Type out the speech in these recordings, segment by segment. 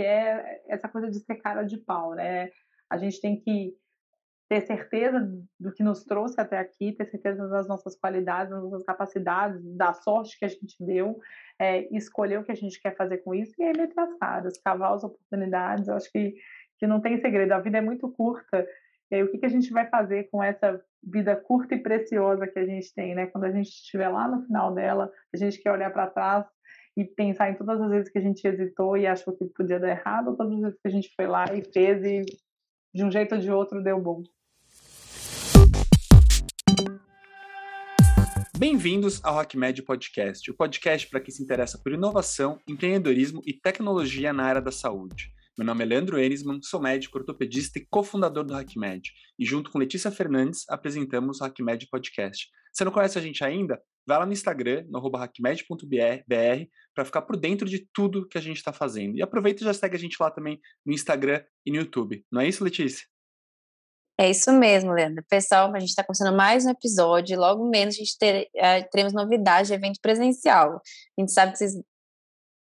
que é essa coisa de ser cara de pau, né? A gente tem que ter certeza do que nos trouxe até aqui, ter certeza das nossas qualidades, das nossas capacidades, da sorte que a gente deu, é, escolher o que a gente quer fazer com isso e aí meter as caras, cavar as oportunidades. Eu acho que, que não tem segredo, a vida é muito curta. E aí, o que, que a gente vai fazer com essa vida curta e preciosa que a gente tem, né? Quando a gente estiver lá no final dela, a gente quer olhar para trás e pensar em todas as vezes que a gente hesitou e achou que podia dar errado, ou todas as vezes que a gente foi lá e fez e de um jeito ou de outro deu bom. Bem-vindos ao RockMed Podcast, o podcast para quem se interessa por inovação, empreendedorismo e tecnologia na área da saúde. Meu nome é Leandro Enisman, sou médico, ortopedista e cofundador do HackMed. E junto com Letícia Fernandes, apresentamos o HackMed Podcast. Se não conhece a gente ainda, vai lá no Instagram, no hackmed.br, para ficar por dentro de tudo que a gente está fazendo. E aproveita e já segue a gente lá também no Instagram e no YouTube. Não é isso, Letícia? É isso mesmo, Leandro. Pessoal, a gente está começando mais um episódio. Logo menos a gente ter, uh, teremos novidade de evento presencial. A gente sabe que vocês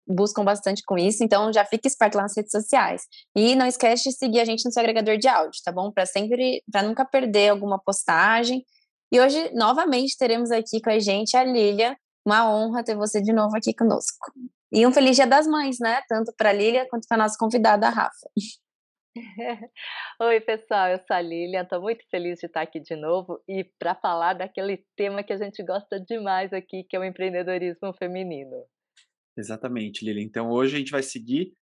buscam bastante com isso, então já fique esperto lá nas redes sociais. E não esquece de seguir a gente no seu agregador de áudio, tá bom? Para sempre, para nunca perder alguma postagem. E hoje, novamente, teremos aqui com a gente a Lília. Uma honra ter você de novo aqui conosco. E um feliz Dia das Mães, né? Tanto para a Lília quanto para a nossa convidada, a Rafa. Oi, pessoal, eu sou a Lilian, estou muito feliz de estar aqui de novo e para falar daquele tema que a gente gosta demais aqui, que é o empreendedorismo feminino. Exatamente, Lilian. Então, hoje a gente vai seguir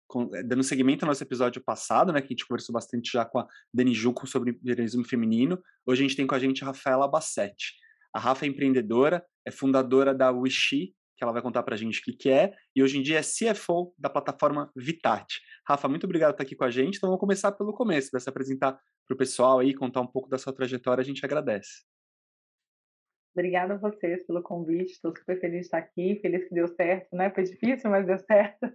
dando seguimento ao nosso episódio passado, né, que a gente conversou bastante já com a Dani Juco sobre empreendedorismo feminino. Hoje a gente tem com a gente a Rafaela Bassetti. A Rafa é empreendedora, é fundadora da Wishi, que ela vai contar para a gente o que, que é, e hoje em dia é CFO da plataforma Vitati. Rafa, muito obrigado por estar aqui com a gente. Então vamos começar pelo começo, vai se apresentar para o pessoal aí, contar um pouco da sua trajetória, a gente agradece. Obrigada a vocês pelo convite, estou super feliz de estar aqui, feliz que deu certo, né? Foi difícil, mas deu certo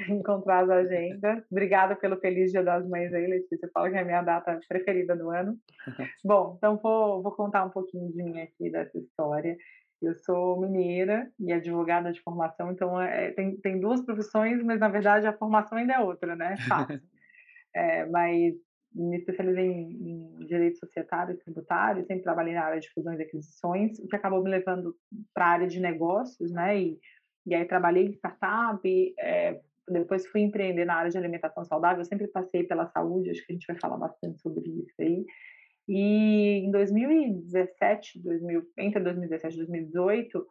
encontrar as agendas. Obrigada pelo Feliz Dia das Mães aí, Letícia, fala que é a minha data preferida do ano. Bom, então vou, vou contar um pouquinho de mim aqui, dessa história. Eu sou mineira e advogada de formação, então é, tem, tem duas profissões, mas na verdade a formação ainda é outra, né? Fácil. é, mas me especializei em, em, direito societário e tributário, sempre trabalhei na área de fusões e aquisições, o que acabou me levando para a área de negócios, né? E, e aí trabalhei em startup, é, depois fui empreender na área de alimentação saudável, eu sempre passei pela saúde, acho que a gente vai falar bastante sobre isso aí. E em 2017, 2000, entre 2017 e 2018,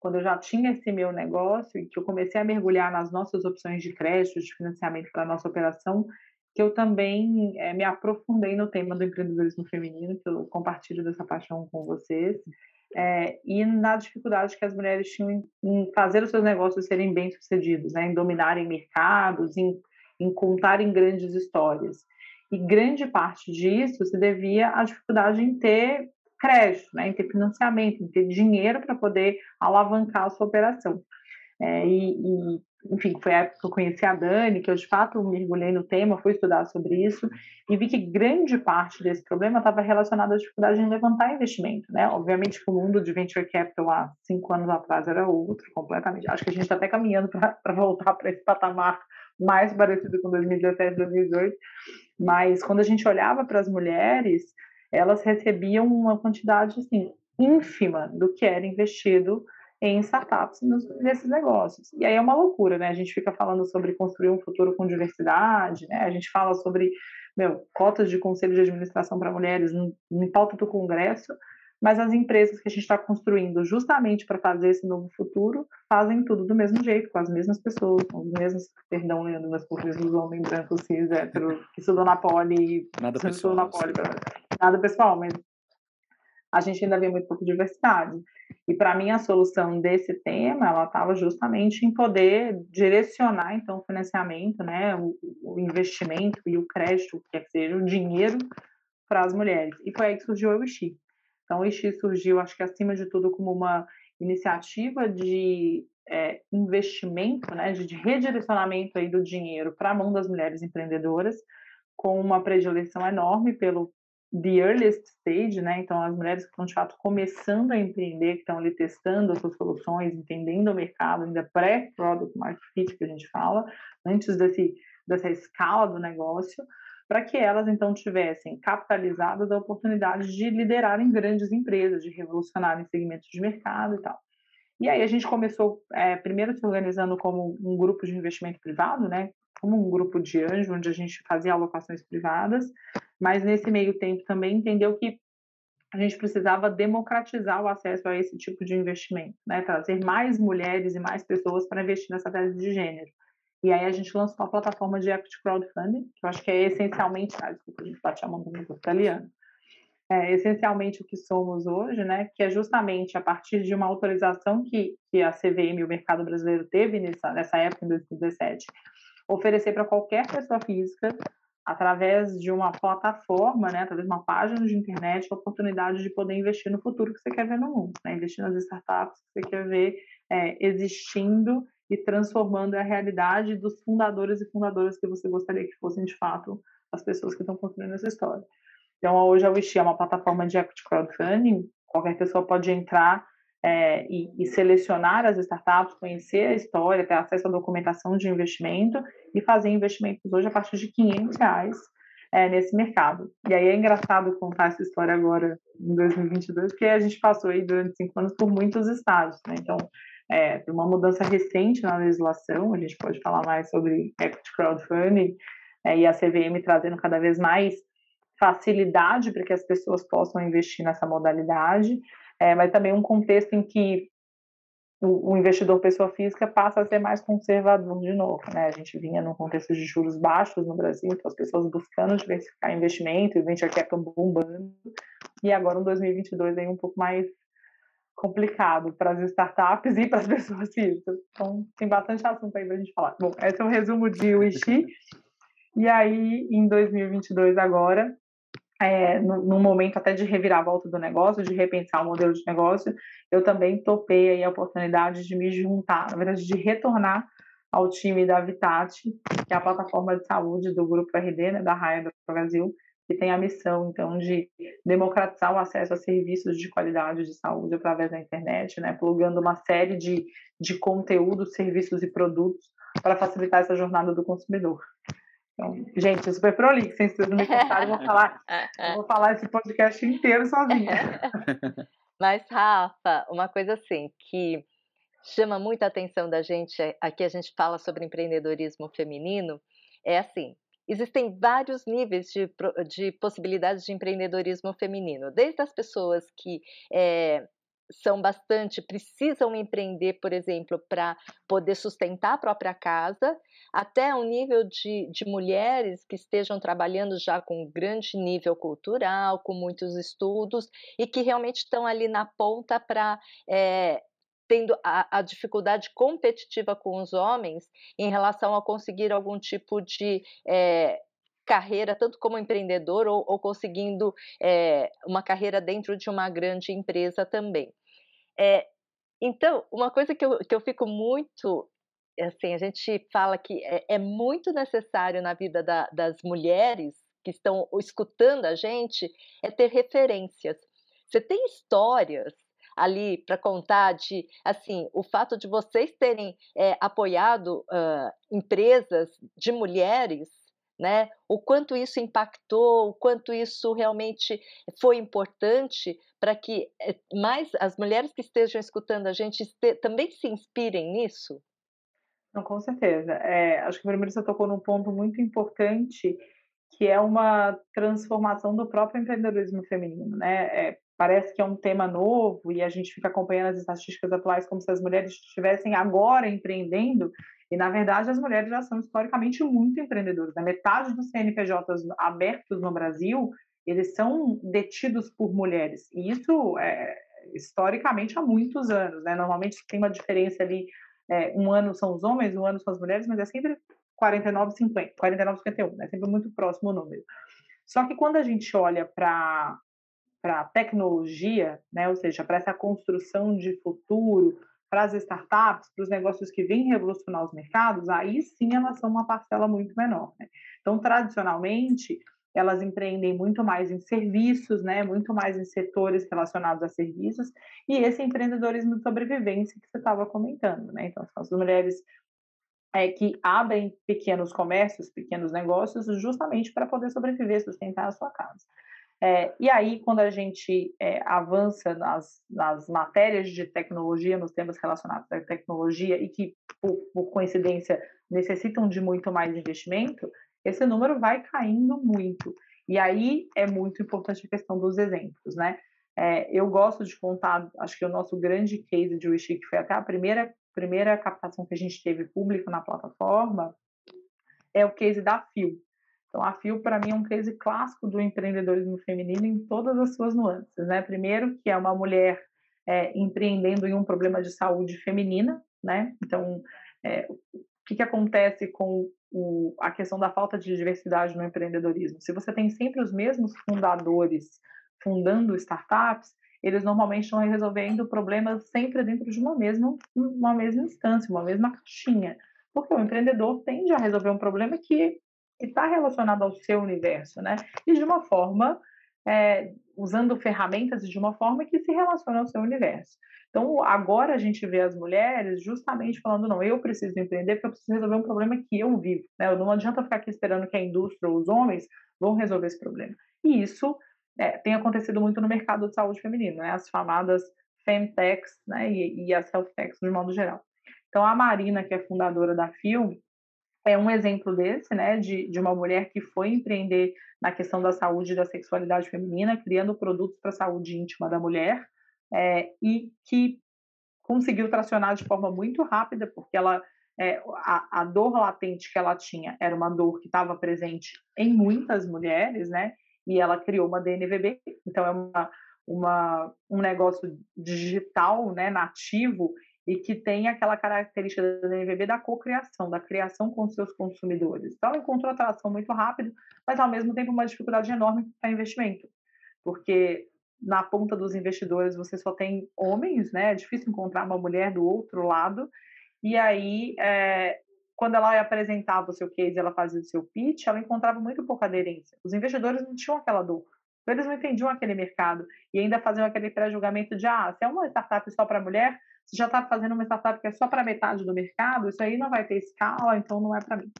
quando eu já tinha esse meu negócio e que eu comecei a mergulhar nas nossas opções de crédito, de financiamento para a nossa operação, que eu também é, me aprofundei no tema do empreendedorismo feminino, que eu compartilho dessa paixão com vocês, é, e na dificuldade que as mulheres tinham em, em, fazer os seus negócios serem bem-sucedidos, né, em dominarem mercados, em, em contarem grandes histórias. E grande parte disso se devia à dificuldade em ter crédito, né, em ter financiamento, em ter dinheiro para poder alavancar a sua operação. É, e, e, enfim, foi a época que eu conheci a Dani, que eu de fato mergulhei no tema, fui estudar sobre isso e vi que grande parte desse problema estava relacionado à dificuldade em levantar investimento, né? Obviamente que o mundo de venture capital há cinco anos atrás era outro, completamente. Acho que a gente está até caminhando para voltar para esse patamar mais parecido com 2017, 2018. Mas quando a gente olhava para as mulheres, elas recebiam uma quantidade assim ínfima do que era investido em startups nesses negócios. E aí é uma loucura, né? A gente fica falando sobre construir um futuro com diversidade, né? A gente fala sobre meu, cotas de conselho de administração para mulheres em pauta do Congresso, mas as empresas que a gente está construindo justamente para fazer esse novo futuro fazem tudo do mesmo jeito, com as mesmas pessoas, com os mesmos, perdão, Leandro, mas por mesmos homens brancos, cis, hétero, que estudou na poli, nada pessoal, na poli, nada pessoal, mas a gente ainda vê muito pouco diversidade. E para mim a solução desse tema, ela estava justamente em poder direcionar então o financiamento, né, o, o investimento e o crédito, quer seja o dinheiro para as mulheres. E foi aí que surgiu o Ixi. Então, o Ixi surgiu, acho que acima de tudo, como uma iniciativa de é, investimento, né, de, de redirecionamento aí do dinheiro para a mão das mulheres empreendedoras, com uma predileção enorme pelo the earliest stage, né? Então, as mulheres que estão de fato começando a empreender, que estão ali testando as suas soluções, entendendo o mercado, ainda pré-product market fit que a gente fala, antes desse dessa escala do negócio, para que elas então tivessem capitalizadas a oportunidade de liderarem grandes empresas, de revolucionarem segmentos de mercado e tal. E aí a gente começou é, primeiro se organizando como um grupo de investimento privado, né? Como um grupo de anjo, onde a gente fazia alocações privadas, mas nesse meio tempo também entendeu que a gente precisava democratizar o acesso a esse tipo de investimento, né? Trazer mais mulheres e mais pessoas para investir nessa tese de gênero. E aí a gente lançou a plataforma de equity crowdfunding, que eu acho que é essencialmente, ah, desculpa, a gente bate a mão no italiano, é essencialmente o que somos hoje, né? Que é justamente a partir de uma autorização que, que a CVM, o mercado brasileiro, teve nessa, nessa época, em 2017, oferecer para qualquer pessoa física, através de uma plataforma, né, através de uma página de internet, a oportunidade de poder investir no futuro que você quer ver no mundo, né? investir nas startups que você quer ver é, existindo e transformando a realidade dos fundadores e fundadoras que você gostaria que fossem de fato as pessoas que estão construindo essa história. Então, hoje a Wish é uma plataforma de equity crowdfunding, qualquer pessoa pode entrar é, e, e, selecionar as startups, conhecer a história, ter acesso à documentação de investimento e fazer investimentos hoje a partir de 500 reais é, nesse mercado. E aí é engraçado contar essa história agora em 2022, porque a gente passou aí durante cinco anos por muitos estágios, né? Então, é, uma mudança recente na legislação, a gente pode falar mais sobre equity crowdfunding é, e a CVM trazendo cada vez mais facilidade para que as pessoas possam investir nessa modalidade, é, mas também um contexto em que o, o, investidor pessoa física passa a ser mais conservador de novo, né? A gente vinha num contexto de juros baixos no Brasil, então as pessoas buscando diversificar investimento, o venture capital bombando, e agora um 2022 aí um pouco mais complicado para as startups e para as pessoas físicas. Então, tem bastante assunto aí para a gente falar. Bom, esse é o resumo de Wishi. E aí, em 2022 agora, é, num momento até de reviravolta do negócio, de repensar o modelo de negócio, eu também topei aí a oportunidade de me juntar, na verdade, de retornar ao time da Vitati, que é a plataforma de saúde do Grupo RD, né, da Raia do Brasil, que tem a missão, então, de democratizar o acesso a serviços de qualidade de saúde através da internet, né, plugando uma série de, de conteúdos, serviços e produtos para facilitar essa jornada do consumidor. Então, gente, super prolixo, sem vocês não me cortarem, eu vou falar, eu vou falar esse podcast inteiro sozinha. Mas, Rafa, uma coisa assim, que chama muita atenção da gente, aqui a gente fala sobre empreendedorismo feminino, é assim, existem vários níveis de, de possibilidades de empreendedorismo feminino, desde as pessoas que é, são bastante, precisam empreender, por exemplo, para poder sustentar a própria casa, até um nível de, de mulheres que estejam trabalhando já com um grande nível cultural, com muitos estudos, e que realmente estão ali na ponta para é, tendo a, a, dificuldade competitiva com os homens em relação a conseguir algum tipo de é, carreira, tanto como empreendedor ou, ou conseguindo é, uma carreira dentro de uma grande empresa também. É, então, uma coisa que eu, que eu fico muito. Assim, a gente fala que é, é muito necessário na vida da, das mulheres que estão escutando a gente é ter referências. Você tem histórias ali para contar de, assim, o fato de vocês terem é, apoiado uh, empresas de mulheres, né? O quanto isso impactou, o quanto isso realmente foi importante para que eh, mais as mulheres que estejam escutando a gente também se inspirem nisso? Não, com certeza. É, acho que primeiro você tocou num ponto muito importante que é uma transformação do próprio empreendedorismo feminino, né? É, parece que é um tema novo e a gente fica acompanhando as estatísticas atuais como se as mulheres estivessem agora empreendendo e, na verdade, as mulheres já são historicamente muito empreendedoras. Né? metade dos CNPJs abertos no Brasil, eles são detidos por mulheres. E isso, é, historicamente, há muitos anos. Né? Normalmente tem uma diferença ali, é, um ano são os homens, um ano são as mulheres, mas é sempre 49, 50, 49, 51, é sempre muito próximo o número. Só que quando a gente olha para para tecnologia, né, ou seja, para essa construção de futuro, para as startups, para os negócios que vêm revolucionar os mercados, aí sim elas são uma parcela muito menor. Né? Então, tradicionalmente, elas empreendem muito mais em serviços, né, muito mais em setores relacionados a serviços, e esse empreendedorismo de sobrevivência que você estava comentando. Né? Então, são as mulheres é, que abrem pequenos comércios, pequenos negócios, justamente para poder sobreviver, sustentar a sua casa. É, e aí, quando a gente é, avança nas, nas matérias de tecnologia, nos temas relacionados à tecnologia, e que, por, por coincidência, necessitam de muito mais investimento, esse número vai caindo muito. E aí é muito importante a questão dos exemplos, né? É, eu gosto de contar, acho que o nosso grande case de Wish, que foi até a primeira, primeira captação que a gente teve público na plataforma, é o case da Fio. Então, a FIO, para mim, é um case clássico do empreendedorismo feminino em todas as suas nuances. Né? Primeiro, que é uma mulher é, empreendendo em um problema de saúde feminina. Né? Então, é, o que, que acontece com o, a questão da falta de diversidade no empreendedorismo? Se você tem sempre os mesmos fundadores fundando startups, eles normalmente estão resolvendo problemas sempre dentro de uma mesma, uma mesma instância, uma mesma caixinha. Porque o empreendedor tende a resolver um problema que que está relacionado ao seu universo, né? E de uma forma, é, usando ferramentas de uma forma que se relaciona ao seu universo. Então, agora a gente vê as mulheres justamente falando, não, eu preciso empreender porque eu preciso resolver um problema que eu vivo, né? Não adianta ficar aqui esperando que a indústria ou os homens vão resolver esse problema. E isso é, tem acontecido muito no mercado de saúde feminino, né? As chamadas femtechs, né? E, e as healthtechs de modo geral. Então, a Marina, que é fundadora da FIL, é um exemplo desse, né, de, de uma mulher que foi empreender na questão da saúde e da sexualidade feminina, criando produtos para a saúde íntima da mulher, é, e que conseguiu tracionar de forma muito rápida, porque ela é, a, a, dor latente que ela tinha era uma dor que estava presente em muitas mulheres, né? E ela criou uma DNVB, então é uma, uma, um negócio digital, né, nativo, e que tem aquela característica da NVB da cocriação, da criação com seus consumidores. Então, ela encontrou atração muito rápido, mas ao mesmo tempo uma dificuldade enorme para investimento, porque na ponta dos investidores você só tem homens, né? É difícil encontrar uma mulher do outro lado. E aí, é, quando ela apresentava o seu case, ela fazia o seu pitch, ela encontrava muito pouca aderência. Os investidores não tinham aquela dor. Então, eles não entendiam aquele mercado e ainda faziam aquele pré-julgamento de, ah, se é uma startup só para mulher, se já está fazendo uma startup que é só para metade do mercado, isso aí não vai ter escala, então não é para mim.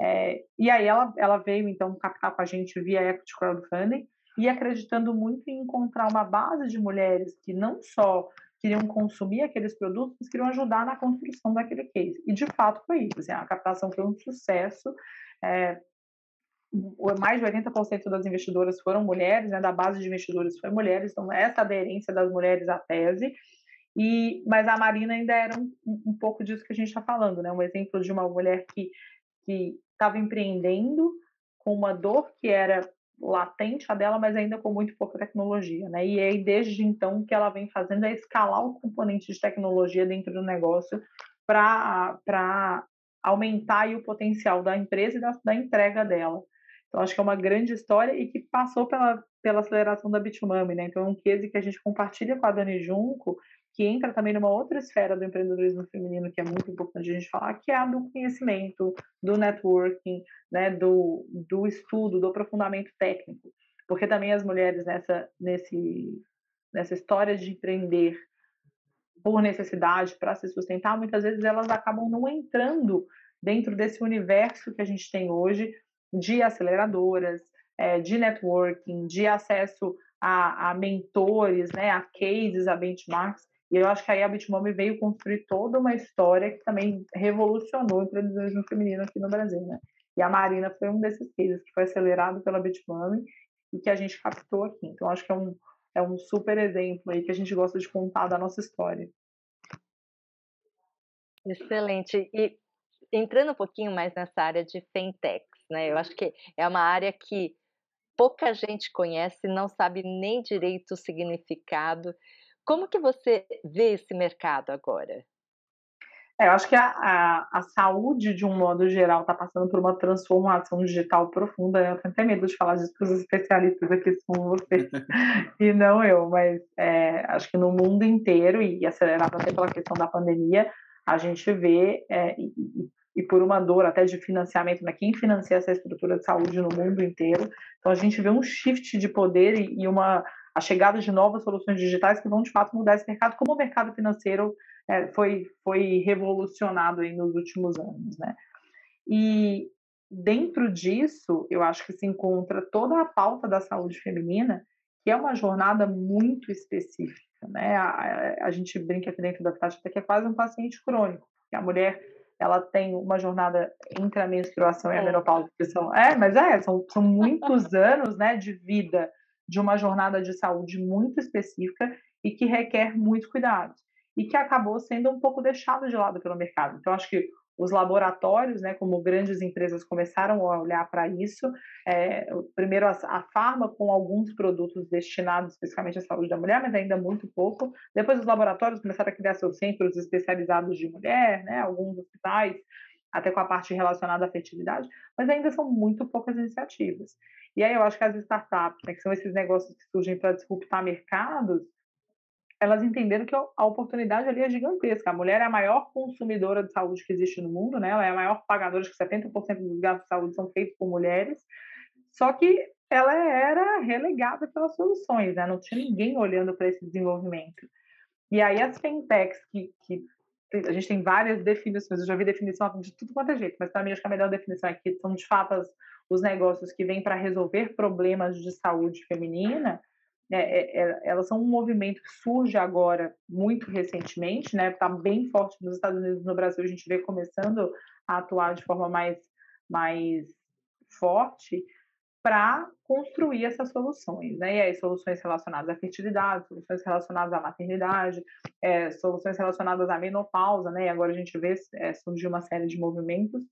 É, e aí ela, ela veio, então, captar com a gente via Equity Crowdfunding e acreditando muito em encontrar uma base de mulheres que não só queriam consumir aqueles produtos, mas queriam ajudar na construção daquele case. E, de fato, foi isso. Assim, a captação foi um sucesso. É, mais de 80% das investidoras foram mulheres, né, da base de investidores foi mulheres, então essa aderência das mulheres à tese, e, mas a Marina ainda era um, um pouco disso que a gente está falando, né, um exemplo de uma mulher que estava empreendendo com uma dor que era latente a dela, mas ainda com muito pouca tecnologia, né? E aí desde então o que ela vem fazendo é escalar o componente de tecnologia dentro do negócio para aumentar o potencial da empresa e da, da entrega dela. Então, acho que é uma grande história e que passou pela, pela aceleração da Bitmami, né? Então, é um case que a gente compartilha com a Dani Junco, que entra também numa outra esfera do empreendedorismo feminino que é muito importante a gente falar, que é a do conhecimento, do networking, né, do, do estudo, do aprofundamento técnico. Porque também as mulheres nessa, nesse, nessa história de empreender por necessidade, para se sustentar, muitas vezes elas acabam não entrando dentro desse universo que a gente tem hoje de aceleradoras, é, de networking, de acesso a, a, mentores, né, a cases, a benchmarks. E eu acho que aí a Bitmome veio construir toda uma história que também revolucionou o empreendedorismo feminino aqui no Brasil, né? E a Marina foi um desses cases que foi acelerado pela Bitmome e que a gente captou aqui. Então, acho que é um, é um super exemplo aí que a gente gosta de contar da nossa história. Excelente. E entrando um pouquinho mais nessa área de fintech, né? Eu acho que é uma área que pouca gente conhece, não sabe nem direito o significado. Como que você vê esse mercado agora? É, eu acho que a, a, a, saúde, de um modo geral, está passando por uma transformação digital profunda. Né? Eu tenho até medo de falar disso para os especialistas aqui são vocês e não eu, mas é, acho que no mundo inteiro, e acelerado até pela questão da pandemia, a gente vê, é, e, e por uma dor até de financiamento, né? quem financia essa estrutura de saúde no mundo inteiro. Então a gente vê um shift de poder e, e uma a chegada de novas soluções digitais que vão de fato mudar esse mercado, como o mercado financeiro é, foi, foi revolucionado aí nos últimos anos, né? E dentro disso, eu acho que se encontra toda a pauta da saúde feminina, que é uma jornada muito específica, né? A, a, a gente brinca aqui dentro da faixa que é quase um paciente crônico, porque a mulher ela tem uma jornada entre a menstruação e a é. menopausa, que são, é, mas é, são, são muitos anos, né, de vida, de uma jornada de saúde muito específica e que requer muitos cuidados e que acabou sendo um pouco deixado de lado pelo mercado. Então, acho que os laboratórios, né, como grandes empresas começaram a olhar para isso, é, primeiro a, a farma com alguns produtos destinados especificamente à saúde da mulher, mas ainda muito pouco. Depois os laboratórios começaram a criar seus centros especializados de mulher, né, alguns hospitais, até com a parte relacionada à fertilidade, mas ainda são muito poucas iniciativas. E aí eu acho que as startups, né, que são esses negócios que surgem para disruptar mercados, elas entenderam que a oportunidade ali é gigantesca. A mulher é a maior consumidora de saúde que existe no mundo, né? Ela é a maior pagadora, acho que 70% dos gastos de saúde são feitos por mulheres. Só que ela era relegada pelas soluções, né? Não tinha ninguém olhando para esse desenvolvimento. E aí as fintechs que, que a gente tem várias definições, eu já vi definição de tudo quanto é jeito, mas para mim acho que a melhor definição aqui são de fato os negócios que vêm para resolver problemas de saúde feminina é, é, é, elas são um movimento que surge agora muito recentemente, né? Está bem forte nos Estados Unidos, no Brasil a gente vê começando a atuar de forma mais mais forte para construir essas soluções, né? E aí soluções relacionadas à fertilidade, soluções relacionadas à maternidade, é, soluções relacionadas à menopausa, né? E agora a gente vê é, surgir uma série de movimentos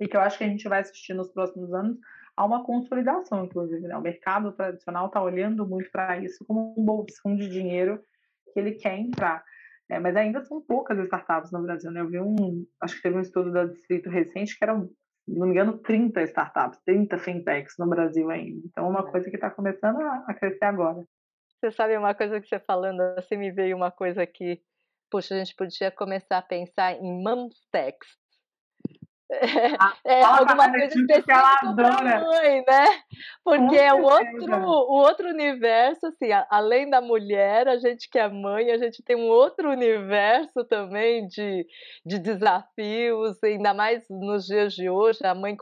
e que eu acho que a gente vai assistir nos próximos anos há uma consolidação, inclusive. Né? O mercado tradicional está olhando muito para isso como um bolsão de dinheiro que ele quer entrar. É, mas ainda são poucas startups no Brasil. Né? Eu vi um, acho que teve um estudo da Distrito recente que eram, se não me engano, 30 startups, 30 fintechs no Brasil ainda. Então, é uma coisa que está começando a, a crescer agora. Você sabe uma coisa que você falando, assim me veio uma coisa que, puxa, a gente podia começar a pensar em Mumtex, é, alguma coisa específica para mãe, né? Porque é o outro, o outro universo, assim, além da mulher, a gente que é mãe, a gente tem um outro universo também de, de desafios, ainda mais nos dias de hoje, a mãe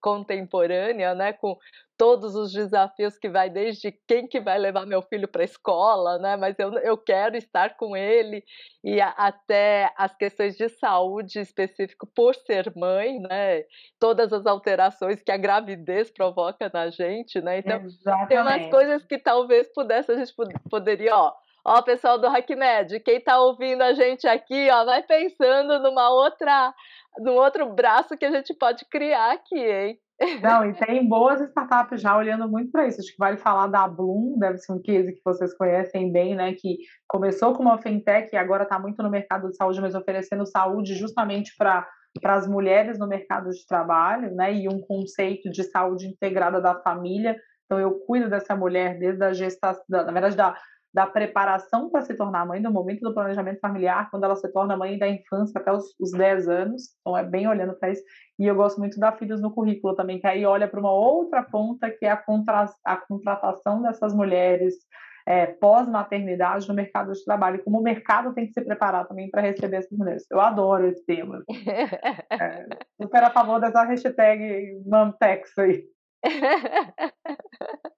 contemporânea, né? Com todos os desafios que vai desde quem que vai levar meu filho para a escola, né? Mas eu, eu quero estar com ele e a, até as questões de saúde específico por ser mãe, né? Todas as alterações que a gravidez provoca na gente, né? Então Exatamente. tem umas coisas que talvez pudesse a gente poderia, ó, Ó, pessoal do HackMed, quem está ouvindo a gente aqui, ó, vai pensando numa outra, num outro braço que a gente pode criar aqui, hein? Não, e tem boas startups já olhando muito para isso. Acho que vale falar da Bloom, deve ser um case que vocês conhecem bem, né? Que começou como uma fintech e agora está muito no mercado de saúde, mas oferecendo saúde justamente para para as mulheres no mercado de trabalho, né? E um conceito de saúde integrada da família. Então eu cuido dessa mulher desde a gestação, na verdade da da preparação para se tornar mãe, do momento do planejamento familiar, quando ela se torna mãe da infância até os, os 10 anos. Então, é bem olhando para isso. E eu gosto muito da Filhos no Currículo também, que aí olha para uma outra ponta, que é a, contra, a contratação dessas mulheres é, pós-maternidade no mercado de trabalho, como o mercado tem que se preparar também para receber essas mulheres. Eu adoro esse tema. é, super a favor dessa hashtag Mamtex aí.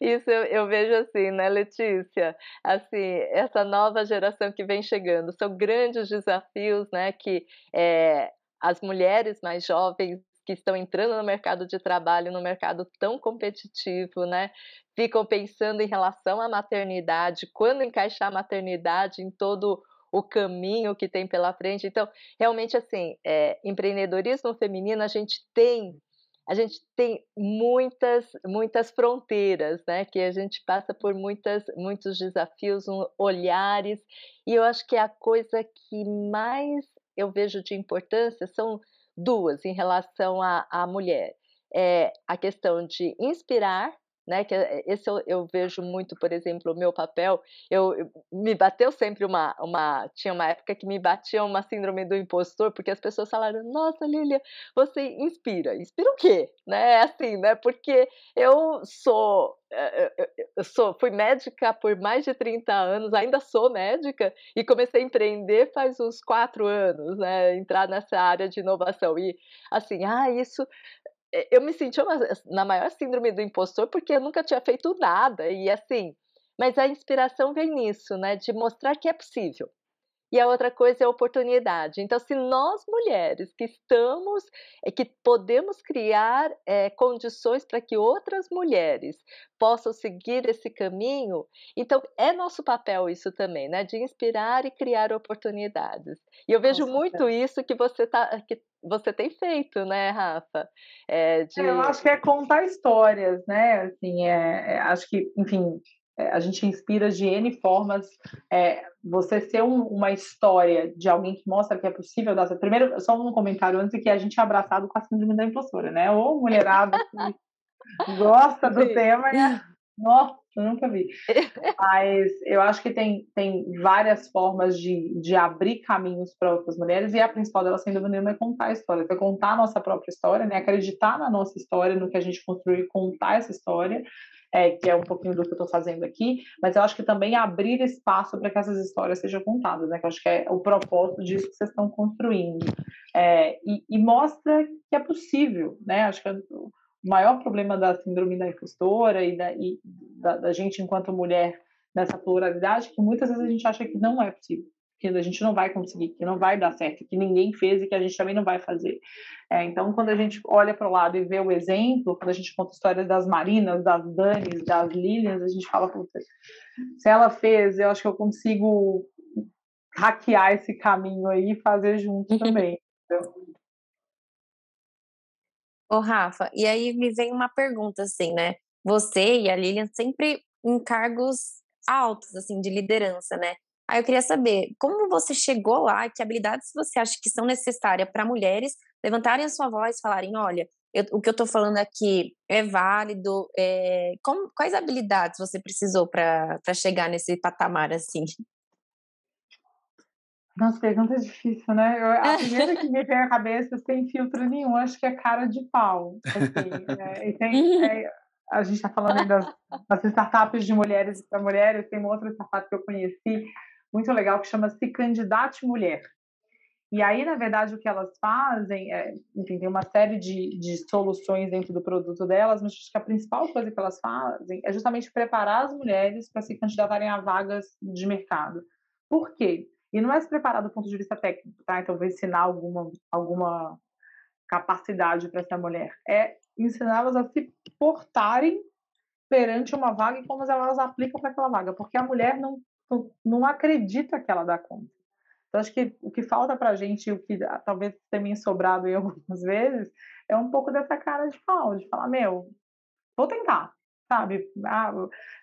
Isso eu, eu, vejo assim, né, Letícia? Assim, essa nova geração que vem chegando, são grandes desafios, né, que é, as mulheres mais jovens que estão entrando no mercado de trabalho, no mercado tão competitivo, né, ficam pensando em relação à maternidade, quando encaixar a maternidade em todo o caminho que tem pela frente. Então, realmente, assim, é, empreendedorismo feminino, a gente tem a gente tem muitas, muitas fronteiras, né? Que a gente passa por muitas, muitos desafios, olhares, e eu acho que a coisa que mais eu vejo de importância são duas em relação à, à mulher. É a questão de inspirar né? Que é, esse eu, eu, vejo muito, por exemplo, o meu papel. Eu, eu, me bateu sempre uma, uma, tinha uma época que me batia uma síndrome do impostor, porque as pessoas falaram: "Nossa, Lilia, você inspira". Inspira o quê, né? Assim, né? Porque eu sou eh, eh, eh, eu sou, fui médica por mais de 30 anos, ainda sou médica, e comecei a empreender faz uns quatro anos, né? Entrar nessa área de inovação. E assim, ah, isso eu me senti uma, na maior síndrome do impostor porque eu nunca tinha feito nada e assim, mas a inspiração vem nisso, né, de mostrar que é possível. E a outra coisa é a oportunidade. Então, se nós mulheres que estamos, é, que podemos criar é, condições para que outras mulheres possam seguir esse caminho, então é nosso papel isso também, né? De inspirar e criar oportunidades. E eu vejo muito isso que você tá, que você tem feito, né, Rafa? É, de... Eu acho que é contar histórias, né? Assim, é, é acho que, enfim, é, a gente inspira de N formas. É, você ser um, uma história de alguém que mostra que é possível dar. Primeiro, só um comentário antes que a gente é abraçado com a síndrome da impostora, né? Ou mulherada que gosta do Sim. tema e nossa, nunca vi. Mas eu acho que tem, tem várias formas de, de abrir caminhos para outras mulheres, e a principal delas, sem dúvida nenhuma, é contar a história. É contar a nossa própria história, né? acreditar na nossa história, no que a gente construiu contar essa história é, que é um pouquinho do que eu estou fazendo aqui, mas eu acho que também abrir espaço para que essas histórias sejam contadas, né? Que eu acho que é o propósito disso que vocês estão construindo. É, e, e, mostra que é possível, né? Acho que o maior problema da síndrome da impostora e da, e da, da gente enquanto mulher nessa pluralidade que muitas vezes a gente acha que não é possível que a gente não vai conseguir, que não vai dar certo, que ninguém fez e que a gente também não vai fazer. É, então, quando a gente olha para o lado e vê o exemplo, quando a gente conta histórias das Marinas, das Danis, das Lilians, a gente fala, se ela fez, eu acho que eu consigo hackear esse caminho aí e fazer junto também. Ô, Rafa, e aí me vem uma pergunta assim, né? Você e a Lilian sempre em cargos altos, assim, de liderança, né? Aí eu queria saber como você chegou lá, que habilidades você acha que são necessárias para mulheres levantarem a sua voz, falarem, olha, eu, o que eu estou falando aqui é válido. É, como, quais habilidades você precisou para chegar nesse patamar assim? Nossa, pergunta difícil, né? Eu, a primeira que me veio à cabeça, sem filtro nenhum, acho que é cara de pau. Assim, é, e tem, é, a gente está falando aí das, das startups de mulheres para mulheres, tem uma outra startup que eu conheci, muito legal que chama Se Candidate Mulher. E aí, na verdade, o que elas fazem, é, enfim, tem uma série de, de soluções dentro do produto delas, mas acho que a principal coisa que elas fazem é justamente preparar as mulheres para se candidatarem a vagas de mercado. Por quê? E não é se preparar do ponto de vista técnico, tá? Então, vou ensinar alguma, alguma capacidade para essa mulher. É ensiná-las a se portarem perante uma vaga e como elas aplicam para aquela vaga. Porque a mulher não não acredita que ela dá conta. Então, acho que o que falta para a gente, o que talvez tenha sobrado em algumas vezes, é um pouco dessa cara de pau, de falar, meu, vou tentar, sabe? Ah,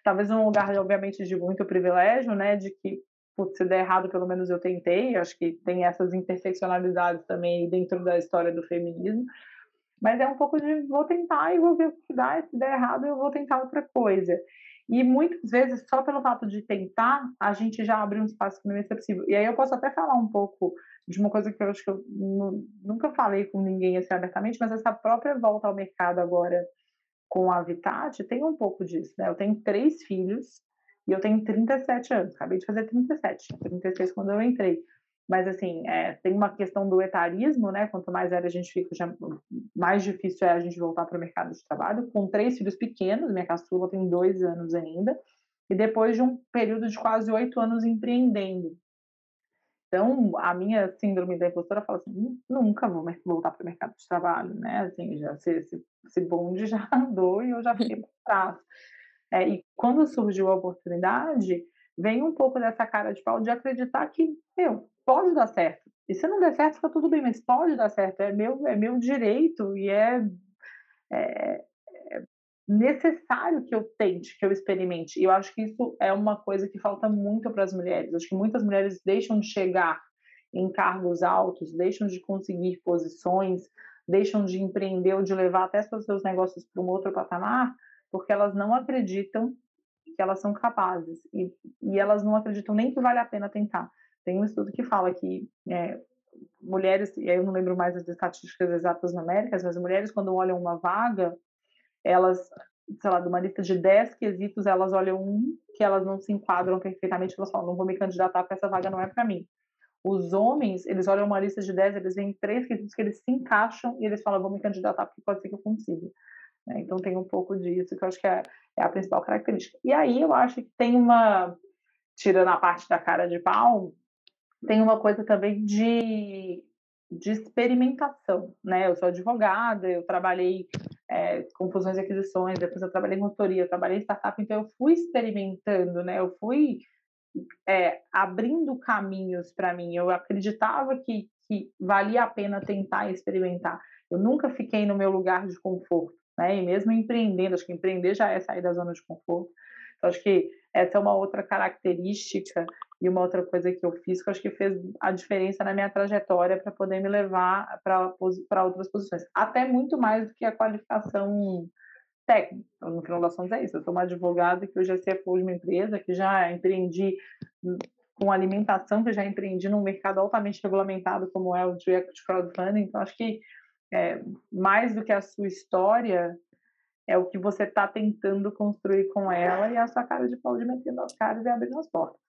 talvez um lugar, obviamente, de muito privilégio, né, de que, putz, se der errado, pelo menos eu tentei, acho que tem essas interseccionalidades também dentro da história do feminismo, mas é um pouco de vou tentar e vou ver o que dá, e se der errado eu vou tentar outra coisa. E muitas vezes, só pelo fato de tentar, a gente já abre um espaço que não ser possível. E aí eu posso até falar um pouco de uma coisa que eu acho que eu nunca falei com ninguém assim abertamente, mas essa própria volta ao mercado agora com a Habitat tem um pouco disso, né? Eu tenho três filhos e eu tenho 37 anos, acabei de fazer 37, 36 quando eu entrei. Mas, assim, é, tem uma questão do etarismo, né? Quanto mais velha a gente fica, já, mais difícil é a gente voltar para o mercado de trabalho. Com três filhos pequenos, minha caçula tem dois anos ainda, e depois de um período de quase oito anos empreendendo. Então, a minha síndrome da impostora fala assim: nunca vou voltar para o mercado de trabalho, né? Assim, já, esse, esse bonde já andou e eu já fiquei para trás. É, e quando surgiu a oportunidade, vem um pouco dessa cara de pau de acreditar que, meu, pode dar certo. E se não der certo, fica tudo bem, mas pode dar certo. É meu, é meu direito e é, é, é necessário que eu tente, que eu experimente. E eu acho que isso é uma coisa que falta muito para as mulheres. Acho que muitas mulheres deixam de chegar em cargos altos, deixam de conseguir posições, deixam de empreender ou de levar até seus negócios para um outro patamar, porque elas não acreditam que elas são capazes e, e elas não acreditam nem que vale a pena tentar. Tem um estudo que fala que é, mulheres, e aí eu não lembro mais as estatísticas exatas numéricas, mas mulheres quando olham uma vaga, elas, sei lá, de uma lista de 10 quesitos, elas olham um que elas não se enquadram perfeitamente, elas falam, não vou me candidatar porque essa vaga não é para mim. Os homens, eles olham uma lista de 10, eles veem três quesitos que eles se encaixam e eles falam, vou me candidatar porque pode ser que eu consiga. Né? Então tem um pouco disso que eu acho que é, é, a principal característica. E aí eu acho que tem uma, tirando a parte da cara de pau, tem uma coisa também de, de experimentação, né? Eu sou advogada, eu trabalhei é, com fusões e aquisições, depois eu trabalhei em consultoria, eu trabalhei em startup, então eu fui experimentando, né? Eu fui é, abrindo caminhos para mim. Eu acreditava que, que valia a pena tentar experimentar. Eu nunca fiquei no meu lugar de conforto, né? E mesmo empreendendo, acho que empreender já é sair da zona de conforto. Então, acho que essa é uma outra característica e uma outra coisa que eu fiz que eu acho que fez a diferença na minha trajetória para poder me levar para outras posições. Até muito mais do que a qualificação técnica. Então, no final das contas é isso. Eu sou uma advogada que hoje é CFO de uma empresa, que já empreendi com alimentação, que já empreendi num mercado altamente regulamentado como é o de crowdfunding. Então, acho que é, mais do que a sua história, é o que você está tentando construir com ela e a sua cara de pau de metendo as caras e abrindo as portas.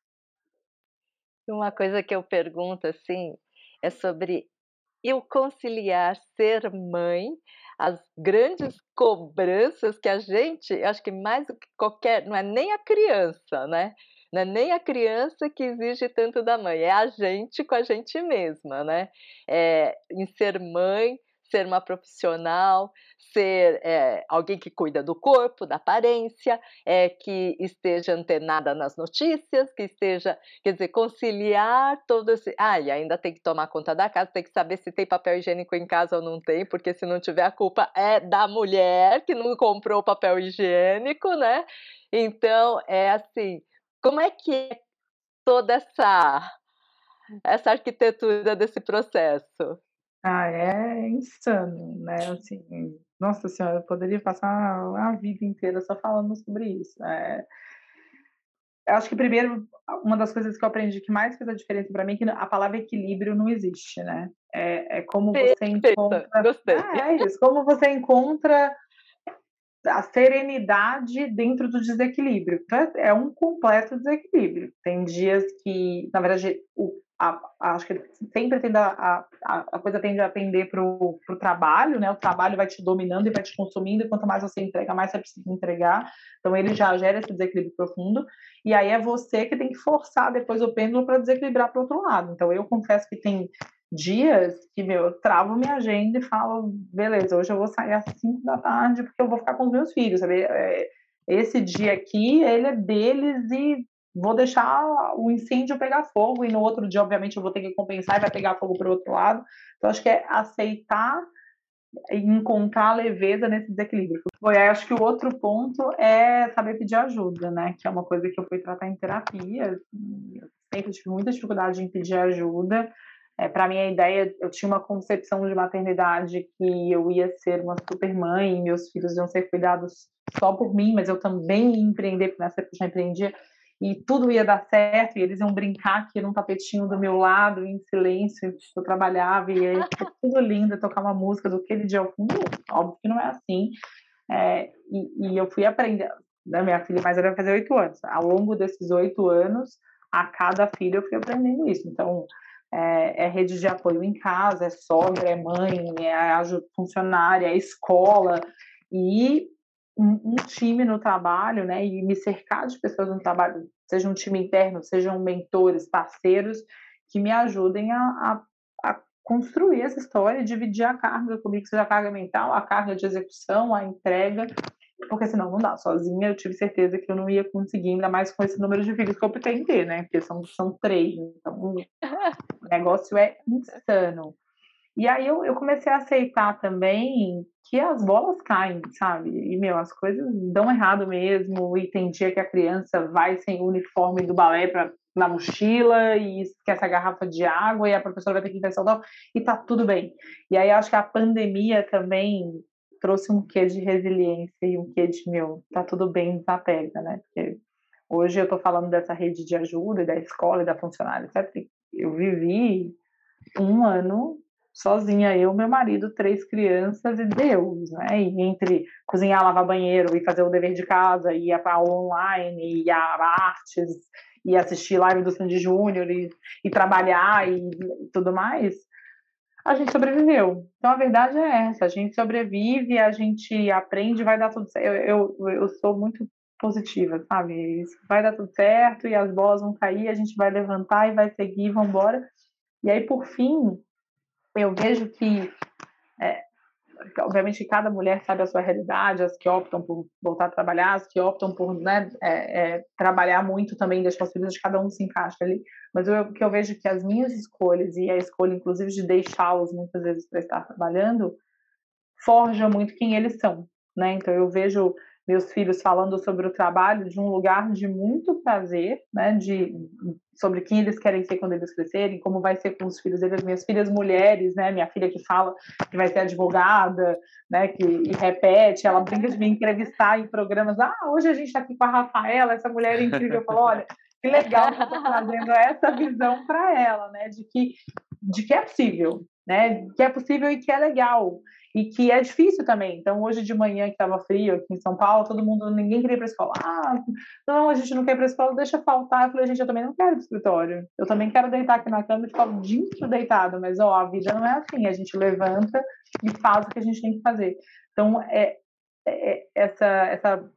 Uma coisa que eu pergunto assim é sobre eu conciliar ser mãe, as grandes cobranças que a gente, acho que mais do que qualquer, não é nem a criança, né? Não é nem a criança que exige tanto da mãe, é a gente com a gente mesma, né? É, em ser mãe, ser uma profissional, ser é, alguém que cuida do corpo, da aparência, é, que esteja antenada nas notícias, que esteja, quer dizer, conciliar todo esse. Ah, e ainda tem que tomar conta da casa, tem que saber se tem papel higiênico em casa ou não tem, porque se não tiver a culpa é da mulher que não comprou o papel higiênico, né? Então, é assim, como é que é toda essa essa arquitetura desse processo? Ah, é insano, né? Assim, nossa senhora, eu poderia passar a vida inteira só falando sobre isso. É... Eu acho que primeiro, uma das coisas que eu aprendi que mais fez a diferença para mim é que a palavra equilíbrio não existe, né? É, é como você encontra. Gostei. Ah, é isso, como você encontra a serenidade dentro do desequilíbrio. Então, é, é um completo desequilíbrio. Tem dias que, na verdade, o a, a, acho que sempre tende a, a, a coisa tende a atender para o trabalho, né? O trabalho vai te dominando e vai te consumindo, e quanto mais você entrega, mais você precisa entregar. Então ele já gera esse desequilíbrio profundo. E aí é você que tem que forçar depois o pêndulo para desequilibrar para o outro lado. Então eu confesso que tem dias que, meu, eu travo minha agenda e falo, beleza, hoje eu vou sair às 5 da tarde porque eu vou ficar com os meus filhos, sabe? É, esse dia aqui, ele é deles e vou deixar o incêndio pegar fogo e no outro dia, obviamente, eu vou ter que compensar e vai pegar fogo para o outro lado. Então, acho que é aceitar e encontrar leveza nesse desequilíbrio. Foi, acho que o outro ponto é saber pedir ajuda, né? Que é uma coisa que eu fui tratar em terapia. Eu sempre tive muita dificuldade em pedir ajuda. É, para mim, a ideia, eu tinha uma concepção de maternidade que eu ia ser uma super mãe, meus filhos iam ser cuidados só por mim, mas eu também ia empreender, porque nessa época eu já empreendia e tudo ia dar certo, e eles iam brincar aqui num tapetinho do meu lado, em silêncio, eu trabalhava, e aí tudo lindo, tocar uma música do que ele fundo, óbvio que não é assim, é, e, e, eu fui aprender, né, minha filha mais vai fazer oito anos, ao longo desses oito anos, a cada filho eu fui aprendendo isso, então é, é, rede de apoio em casa, é sogra, é mãe, é funcionária, é escola, e um, um, time no trabalho, né, e me cercar de pessoas no trabalho, seja um time interno, sejam mentores, parceiros, que me ajudem a, a, a construir essa história e dividir a carga comigo, seja a carga mental, a carga de execução, a entrega, porque senão não dá. Sozinha eu tive certeza que eu não ia conseguir, ainda mais com esse número de filhos que eu pretendo ter, né? Porque são, são três, então o negócio é insano. E aí eu, eu comecei a aceitar também que as bolas caem, sabe? E, meu, as coisas dão errado mesmo. E tem dia que a criança vai sem o uniforme do balé pra, na mochila e esquece a garrafa de água e a professora vai ter que infecção e tá tudo bem. E aí acho que a pandemia também trouxe um quê de resiliência e um quê de, meu, tá tudo bem, desapega, né? Porque hoje eu tô falando dessa rede de ajuda, e da escola e da funcionária, etc. Eu vivi um ano sozinha, eu, meu marido, três crianças e Deus, né? E entre cozinhar, lavar banheiro e fazer o dever de casa, e ir para online, e a artes, e assistir live do Sandy Júnior, e, e trabalhar e, e tudo mais, a gente sobreviveu. Então a verdade é essa: a gente sobrevive, a gente aprende, vai dar tudo certo. Eu, eu, eu sou muito positiva, sabe? Vai dar tudo certo e as bolas vão cair, a gente vai levantar e vai seguir, vamos embora. E aí, por fim, eu vejo que, é, obviamente, cada mulher sabe a sua realidade, as que optam por voltar a trabalhar, as que optam por né, é, é, trabalhar muito também, das possibilidades de cada um se encaixa ali. Mas o que eu vejo que as minhas escolhas, e a escolha, inclusive, de deixá-los muitas vezes para estar trabalhando, forja muito quem eles são. Né? Então, eu vejo meus filhos falando sobre o trabalho de um lugar de muito prazer, né, de sobre quem eles querem ser quando eles crescerem, como vai ser com os filhos deles, minhas filhas mulheres, né, minha filha que fala que vai ser advogada, né, que e repete, ela brinca de me entrevistar em programas, ah, hoje a gente está aqui com a Rafaela, essa mulher é incrível, eu falo, olha, que legal que você trazendo essa visão para ela, né, de que de que é possível, né, que é possível e que é legal e que é difícil também. Então, hoje de manhã, que estava frio aqui em São Paulo, todo mundo, ninguém queria ir para a escola. Ah, não, a gente não quer ir para a escola, deixa faltar. Eu falei, gente, eu também não quero ir para escritório. Eu também quero deitar aqui na cama e ficar o dia inteiro deitado, mas, ó, a vida não é assim. A gente levanta e faz o que a gente tem que fazer. Então, é, é, é essa, essa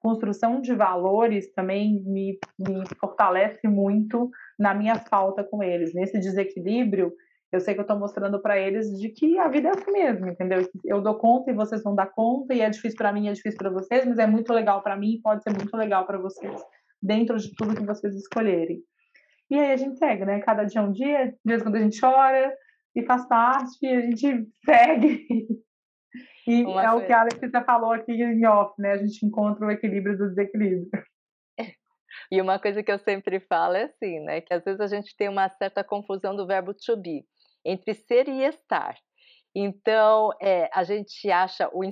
construção de valores também me, me fortalece muito na minha falta com eles. Nesse desequilíbrio, eu sei que eu estou mostrando para eles de que a vida é assim mesmo, entendeu? Eu dou conta e vocês vão dar conta, e é difícil para mim, é difícil para vocês, mas é muito legal para mim e pode ser muito legal para vocês, dentro de tudo que vocês escolherem. E aí a gente segue, né? Cada dia é um dia, dias quando a gente chora e faz parte, a gente segue. E Uma é coisa. o que a Alexia falou aqui em off, né? A gente encontra o equilíbrio do desequilíbrio. E uma coisa que eu sempre falo é assim, né? Que às vezes a gente tem uma certa confusão do verbo to be entre ser e estar. Então, é, a gente acha o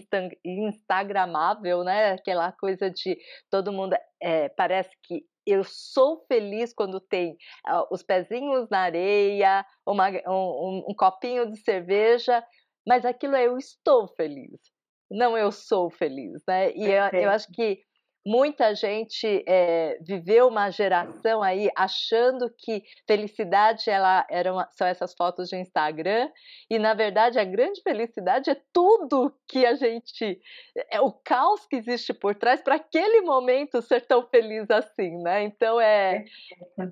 instagramável, né? Aquela coisa de todo mundo é, parece que eu sou feliz quando tem uh, os pezinhos na areia, uma, um, um, copinho de cerveja, mas aquilo é eu estou feliz, não eu sou feliz, né? E eu, eu acho que Muita gente é, viveu uma geração aí achando que felicidade ela era uma, são essas fotos de Instagram e na verdade a grande felicidade é tudo que a gente é o caos que existe por trás para aquele momento ser tão feliz assim, né? Então é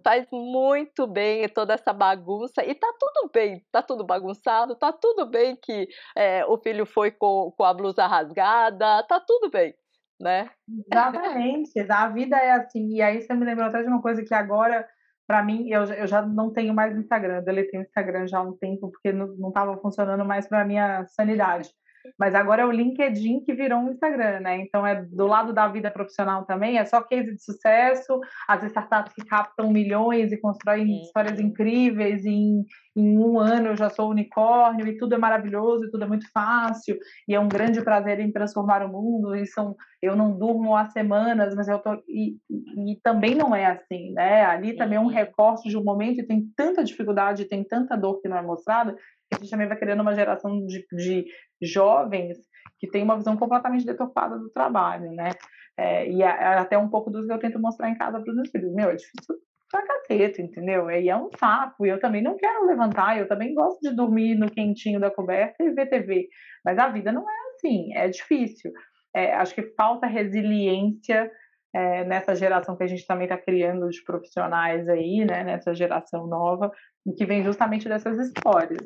faz muito bem toda essa bagunça e tá tudo bem, tá tudo bagunçado, tá tudo bem que é, o filho foi com, com a blusa rasgada, tá tudo bem né? Exatamente, a vida é assim. E aí você me lembrou até de uma coisa que agora, para mim, eu, eu já não tenho mais Instagram, deletei o Instagram já há um tempo, porque não estava funcionando mais para minha sanidade. Mas agora é o LinkedIn que virou um Instagram, né? Então é do lado da vida profissional também, é só case de sucesso, as startups que captam milhões e constroem Sim. histórias incríveis, e em, em um ano eu já sou unicórnio, e tudo é maravilhoso, e tudo é muito fácil, e é um grande prazer em transformar o mundo, e são, eu não durmo há semanas, mas eu tô. E, e também não é assim, né? Ali também é um recorte de um momento e tem tanta dificuldade, tem tanta dor que não é mostrada, a gente também vai criando uma geração de, de jovens que tem uma visão completamente deturpada do trabalho, né? É, e é, é até um pouco dos que eu tento mostrar em casa para os meus filhos. Meu, é difícil pra cacete, entendeu? E é um saco, e eu também não quero levantar, eu também gosto de dormir no quentinho da coberta e ver TV, mas a vida não é assim, é difícil. É, acho que falta resiliência é, nessa geração que a gente também está criando de profissionais aí, né, nessa geração nova, que vem justamente dessas histórias.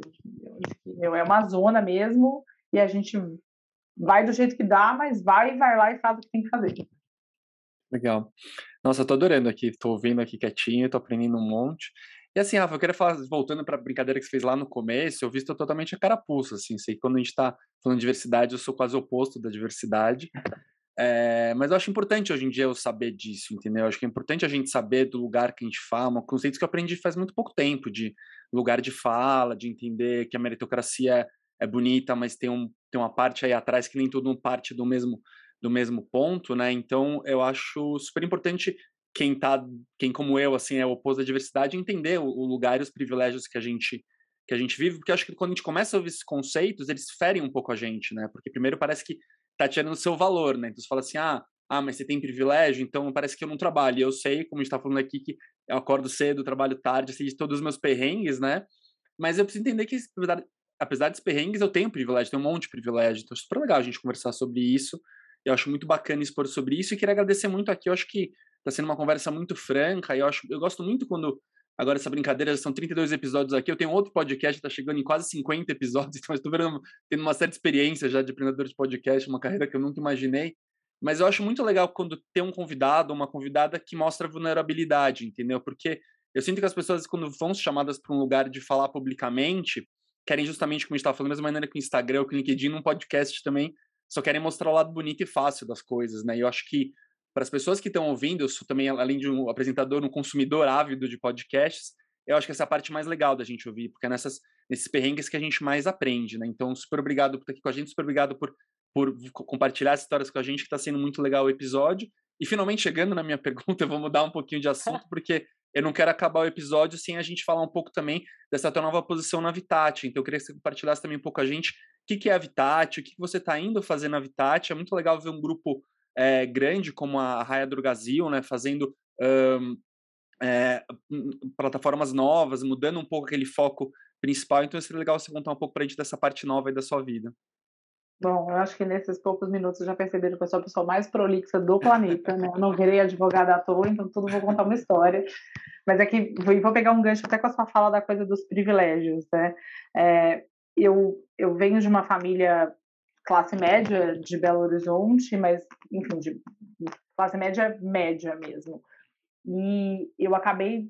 Meu, é uma zona mesmo, e a gente vai do jeito que dá, mas vai, vai lá e faz o que tem que fazer. Legal. Nossa, eu tô adorando aqui, tô ouvindo aqui quietinho, tô aprendendo um monte. E assim, Rafa, eu queria falar, voltando para a brincadeira que você fez lá no começo, eu visto totalmente a carapuça, assim, sei que quando a gente está falando de diversidade, eu sou quase oposto da diversidade. É, mas eu acho importante hoje em dia eu saber disso, entendeu? Eu acho que é importante a gente saber do lugar que a gente fala, conceitos que eu aprendi faz muito pouco tempo, de lugar de fala, de entender que a meritocracia é bonita, mas tem, um, tem uma parte aí atrás que nem tudo parte do mesmo do mesmo ponto, né? Então eu acho super importante quem tá, quem como eu assim é oposto à diversidade entender o, o lugar e os privilégios que a gente que a gente vive, porque acho que quando a gente começa a ouvir esses conceitos, eles ferem um pouco a gente, né? Porque primeiro parece que tá tirando o seu valor, né? Então você fala assim: "Ah, ah, mas você tem privilégio, então parece que eu não trabalho". E eu sei, como a gente tá falando aqui que eu acordo cedo, trabalho tarde, sei de todos os meus perrengues, né? Mas eu preciso entender que apesar, dos perrengues, eu tenho privilégio, tenho um monte de privilégio. Então é super legal a gente conversar sobre isso. Eu acho muito bacana expor sobre isso e queria agradecer muito aqui. Eu acho que está sendo uma conversa muito franca e eu, acho, eu gosto muito quando. Agora, essa brincadeira, são 32 episódios aqui. Eu tenho outro podcast, está chegando em quase 50 episódios, então estou tendo uma certa experiência já de empreendedor de podcast, uma carreira que eu nunca imaginei. Mas eu acho muito legal quando tem um convidado, uma convidada que mostra vulnerabilidade, entendeu? Porque eu sinto que as pessoas, quando vão chamadas para um lugar de falar publicamente, querem justamente, como a gente estava falando, da mesma maneira que o Instagram, que o LinkedIn, um podcast também, só querem mostrar o lado bonito e fácil das coisas, né? E eu acho que para as pessoas que estão ouvindo, eu sou também, além de um apresentador, um consumidor ávido de podcasts, eu acho que essa é a parte mais legal da gente ouvir, porque é nessas, nesses perrengues que a gente mais aprende, né? Então, super obrigado por estar aqui com a gente, super obrigado por, por compartilhar as histórias com a gente, que está sendo muito legal o episódio. E finalmente, chegando na minha pergunta, eu vou mudar um pouquinho de assunto, porque eu não quero acabar o episódio sem a gente falar um pouco também dessa tua nova posição na Vitat. Então, eu queria que você compartilhasse também um pouco a gente o que, que é a Vitat, o que, que você está indo fazer na Vitat. É muito legal ver um grupo é, grande como a Raia do Brasil, né, fazendo um, é, plataformas novas, mudando um pouco aquele foco principal. Então, seria legal você contar um pouco para a gente dessa parte nova aí da sua vida. Bom, eu acho que nesses poucos minutos já perceberam que eu sou a pessoa mais prolixa do planeta, né? Eu não virei advogada à toa, então tudo vou contar uma história. Mas é que vou pegar um gancho até com a sua fala da coisa dos privilégios, né? É, eu, eu venho de uma família classe média de Belo Horizonte, mas, enfim, de classe média média mesmo. E eu acabei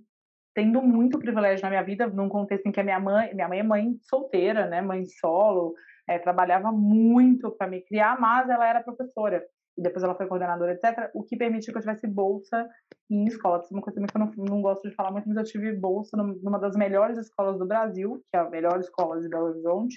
tendo muito privilégio na minha vida, num contexto em que a minha mãe, minha mãe é mãe solteira, né, mãe solo, é, trabalhava muito para me criar, mas ela era professora e depois ela foi coordenadora, etc., o que permitiu que eu tivesse bolsa em escola. Isso é uma coisa que eu não, não gosto de falar muito, mas eu tive bolsa numa das melhores escolas do Brasil, que é a melhor escola de Belo Horizonte,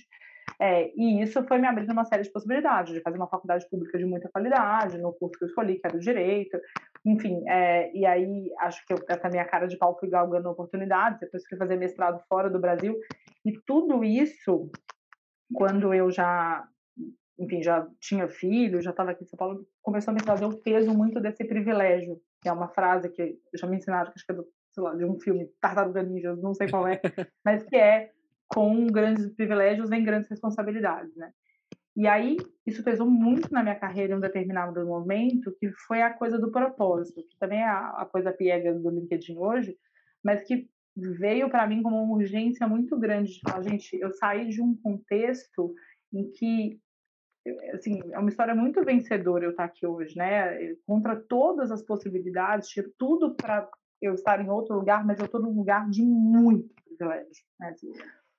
é, e isso foi me abrindo uma série de possibilidades, de fazer uma faculdade pública de muita qualidade, no curso que eu escolhi, que era o Direito, enfim, é, e aí acho que eu, essa minha cara de pau fui galgando oportunidades, depois fui fazer mestrado fora do Brasil, e tudo isso, quando eu já enfim, já tinha filho, já estava aqui em São Paulo, começou a me trazer o peso muito desse privilégio, que é uma frase que já me ensinaram, que acho que é do, lá, de um filme, Tartaruga Ninja, não sei qual é, mas que é, com grandes privilégios vem grandes responsabilidades, né? E aí, isso pesou muito na minha carreira em um determinado momento, que foi a coisa do propósito, que também é a, a coisa piega do LinkedIn hoje, mas que veio para mim como uma urgência muito grande de falar, gente, eu saí de um contexto em que assim, é uma história muito vencedora eu estar aqui hoje, né? Contra todas as possibilidades, tiro tudo para eu estar em outro lugar, mas eu estou num lugar de muito privilégio, né?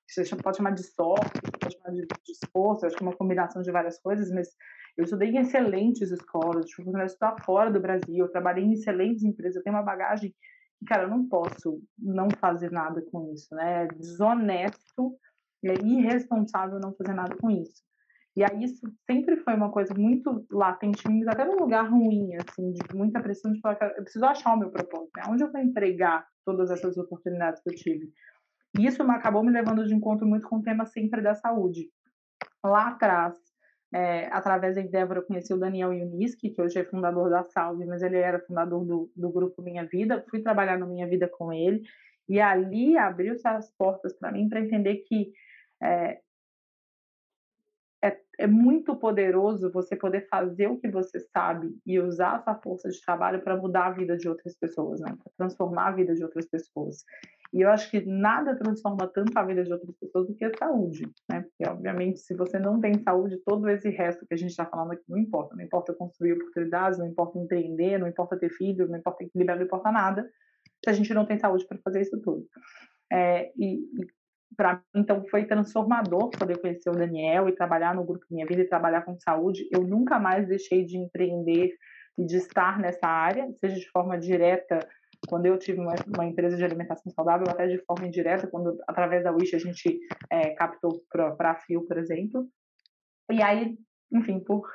Você pode chamar de sorte, pode chamar de, de esforço, acho que é uma combinação de várias coisas, mas eu estudei em excelentes escolas, oportunidade de estudar fora do Brasil, eu trabalhei em excelentes empresas, eu tenho uma bagagem que, cara, eu não posso não fazer nada com isso, né? É desonesto, é irresponsável não fazer nada com isso. E aí isso sempre foi uma coisa muito latente mim, até num lugar ruim, assim, de muita pressão de falar eu preciso achar o meu propósito, né? onde eu vou empregar todas essas oportunidades que eu tive. Isso acabou me levando de encontro muito com o tema sempre da saúde. Lá atrás, é, através da Endeavor, eu conheci o Daniel Yuniski, que hoje é fundador da Salve, mas ele era fundador do, do grupo Minha Vida. Fui trabalhar no Minha Vida com ele, e ali abriu-se as portas para mim para entender que é, é, é muito poderoso você poder fazer o que você sabe e usar essa força de trabalho para mudar a vida de outras pessoas, né? para transformar a vida de outras pessoas. E eu acho que nada transforma tanto a vida de outras pessoas do que a saúde, né? Porque, obviamente, se você não tem saúde, todo esse resto que a gente está falando aqui não importa. Não importa construir oportunidades, não importa empreender, não importa ter filho, não importa equilibrar, não importa nada, se a gente não tem saúde para fazer isso tudo. É, e, e para então foi transformador poder conhecer o Daniel e trabalhar no grupo Minha Vida e trabalhar com saúde. Eu nunca mais deixei de empreender e de estar nessa área, seja de forma direta quando eu tive uma, uma empresa de alimentação saudável, até de forma indireta, quando através da Wish a gente é, captou para a Fio, por exemplo. E aí, enfim, por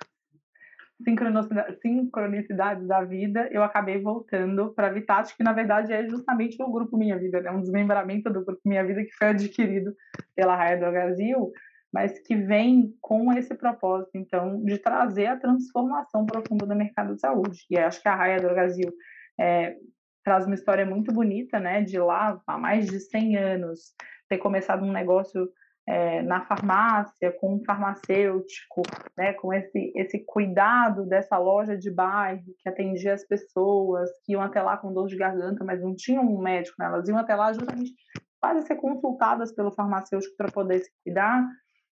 sincronicidades da vida, eu acabei voltando para a Vitat, que na verdade é justamente o Grupo Minha Vida, né? um desmembramento do Grupo Minha Vida que foi adquirido pela Raia do Brasil, mas que vem com esse propósito, então, de trazer a transformação profunda do mercado de saúde. E acho que a Raia do Brasil é, traz uma história muito bonita, né, de lá, há mais de 100 anos, ter começado um negócio é, na farmácia, com um farmacêutico, né, com esse, esse cuidado dessa loja de bairro que atendia as pessoas que iam até lá com dor de garganta, mas não tinham um médico, né, elas iam até lá justamente para ser consultadas pelo farmacêutico para poder se cuidar.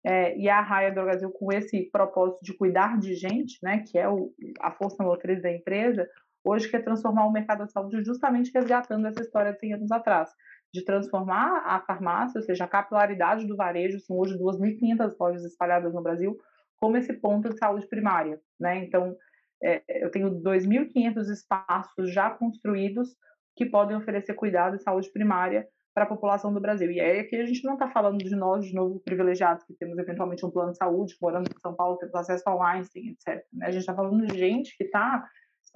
É, e a Raia do Brasil, com esse propósito de cuidar de gente, né, que é o, a força motriz da empresa, hoje quer transformar o mercado da saúde justamente resgatando essa história de 100 anos atrás de transformar a farmácia, ou seja, a capilaridade do varejo, são hoje 2.500 lojas espalhadas no Brasil, como esse ponto de saúde primária, né? Então, é, eu tenho 2.500 espaços já construídos que podem oferecer cuidado e saúde primária para a população do Brasil. E é que a gente não está falando de nós, de novo, privilegiados, que temos eventualmente um plano de saúde, morando em São Paulo, temos acesso ao Einstein, etc. Né? A gente está falando de gente que está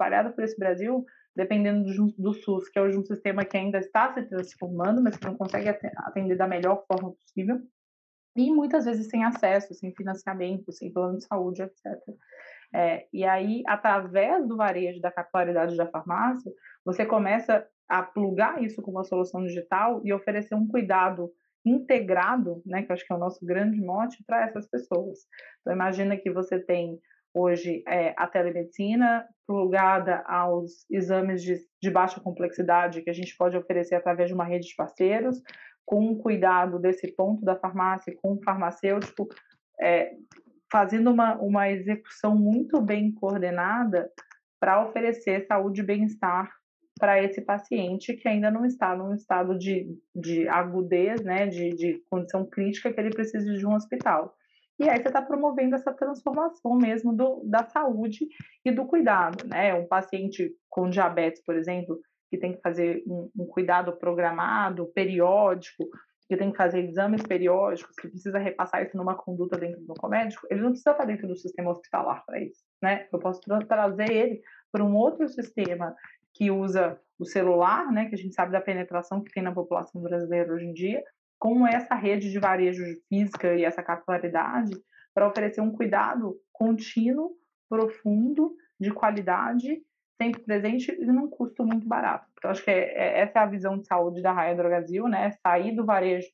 espalhada por esse Brasil dependendo do, do SUS, que é hoje um sistema que ainda está se transformando, mas que não consegue atender da melhor forma possível, e muitas vezes sem acesso, sem financiamento, sem plano de saúde, etc. É, e aí, através do varejo, da capilaridade da farmácia, você começa a plugar isso com uma solução digital e oferecer um cuidado integrado, né, que eu acho que é o nosso grande mote para essas pessoas. Então, imagina que você tem hoje é a telemedicina, plugada aos exames de, de, baixa complexidade que a gente pode oferecer através de uma rede de parceiros, com cuidado desse ponto da farmácia, com o farmacêutico, é, fazendo uma, uma execução muito bem coordenada para oferecer saúde e bem-estar para esse paciente que ainda não está num estado de, de agudez, né, de, de condição crítica que ele precisa de um hospital. E aí você está promovendo essa transformação mesmo do, da saúde e do cuidado, né? Um paciente com diabetes, por exemplo, que tem que fazer um, um cuidado programado, periódico, que tem que fazer exames periódicos, que precisa repassar isso numa conduta dentro do médico, ele não precisa estar dentro do sistema hospitalar para isso, né? Eu posso tra trazer ele para um outro sistema que usa o celular, né, que a gente sabe da penetração que tem na população brasileira hoje em dia, com essa rede de varejo física e essa capilaridade para oferecer um cuidado contínuo, profundo, de qualidade, sempre presente e num custo muito barato. Então, acho que é, é, essa é a visão de saúde da Raia Brasil, né? Sair do varejo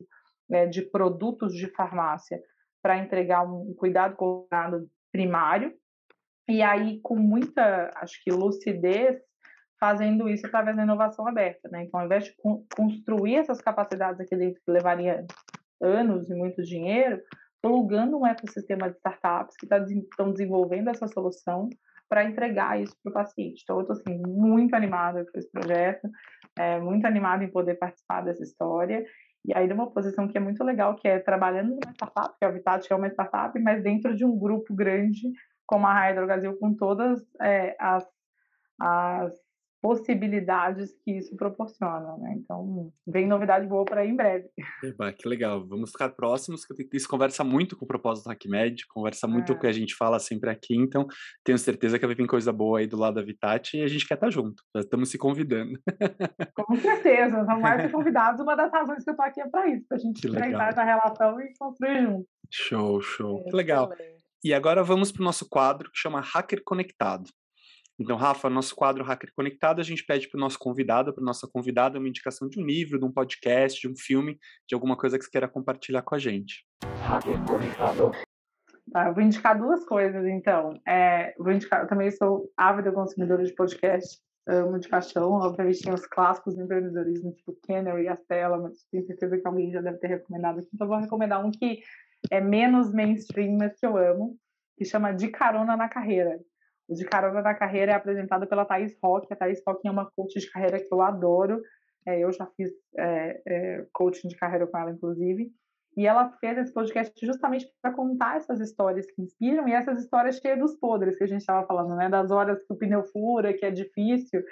né, de produtos de farmácia para entregar um cuidado coordenado primário, e aí com muita, acho que lucidez, fazendo isso através da inovação aberta. Né? Então, ao invés de construir essas capacidades aqui dentro, que levaria anos e muito dinheiro, plugando um ecossistema de startups que tá, estão desenvolvendo essa solução para entregar isso para o paciente. Então, eu estou assim, muito animada com esse projeto, é, muito animada em poder participar dessa história. E aí, numa posição que é muito legal, que é trabalhando numa startup, que a Vitat é uma startup, mas dentro de um grupo grande, como a Hydro Brasil, com todas é, as, as possibilidades que isso proporciona, né? Então, vem novidade boa para aí em breve. Eba, que legal. Vamos ficar próximos, que isso conversa muito com o propósito do HackMed, conversa muito é. com o que a gente fala sempre aqui, então tenho certeza que vai vir coisa boa aí do lado da Vitati e a gente quer estar tá junto. Já estamos se convidando. Com certeza, são mais convidados. Uma das razões que eu estou aqui é para isso, para a gente entrar essa relação e construir junto. Show, show. É, que legal. E agora vamos para o nosso quadro que chama Hacker Conectado. Então, Rafa, nosso quadro Hacker Conectado, a gente pede para o nosso convidado, para nossa convidada, uma indicação de um livro, de um podcast, de um filme, de alguma coisa que você queira compartilhar com a gente. Hacker Conectado. Tá, eu vou indicar duas coisas, então. É, vou indicar, eu também sou ávida consumidora de podcast, amo de paixão. Obviamente tem os clássicos do empreendedorismo, tipo Kenner e Astela, mas tenho certeza que alguém já deve ter recomendado aqui. Então, vou recomendar um que é menos mainstream, mas que eu amo, que chama De Carona na Carreira o de Carona na Carreira é apresentado pela Thais Rock. A Thais Rock é uma coach de carreira que eu adoro. É, eu já fiz é, é, coaching de carreira com ela, inclusive. E ela fez esse podcast justamente para contar essas histórias que inspiram e essas histórias cheias dos podres que a gente estava falando, né? Das horas que o pneu fura, que é difícil.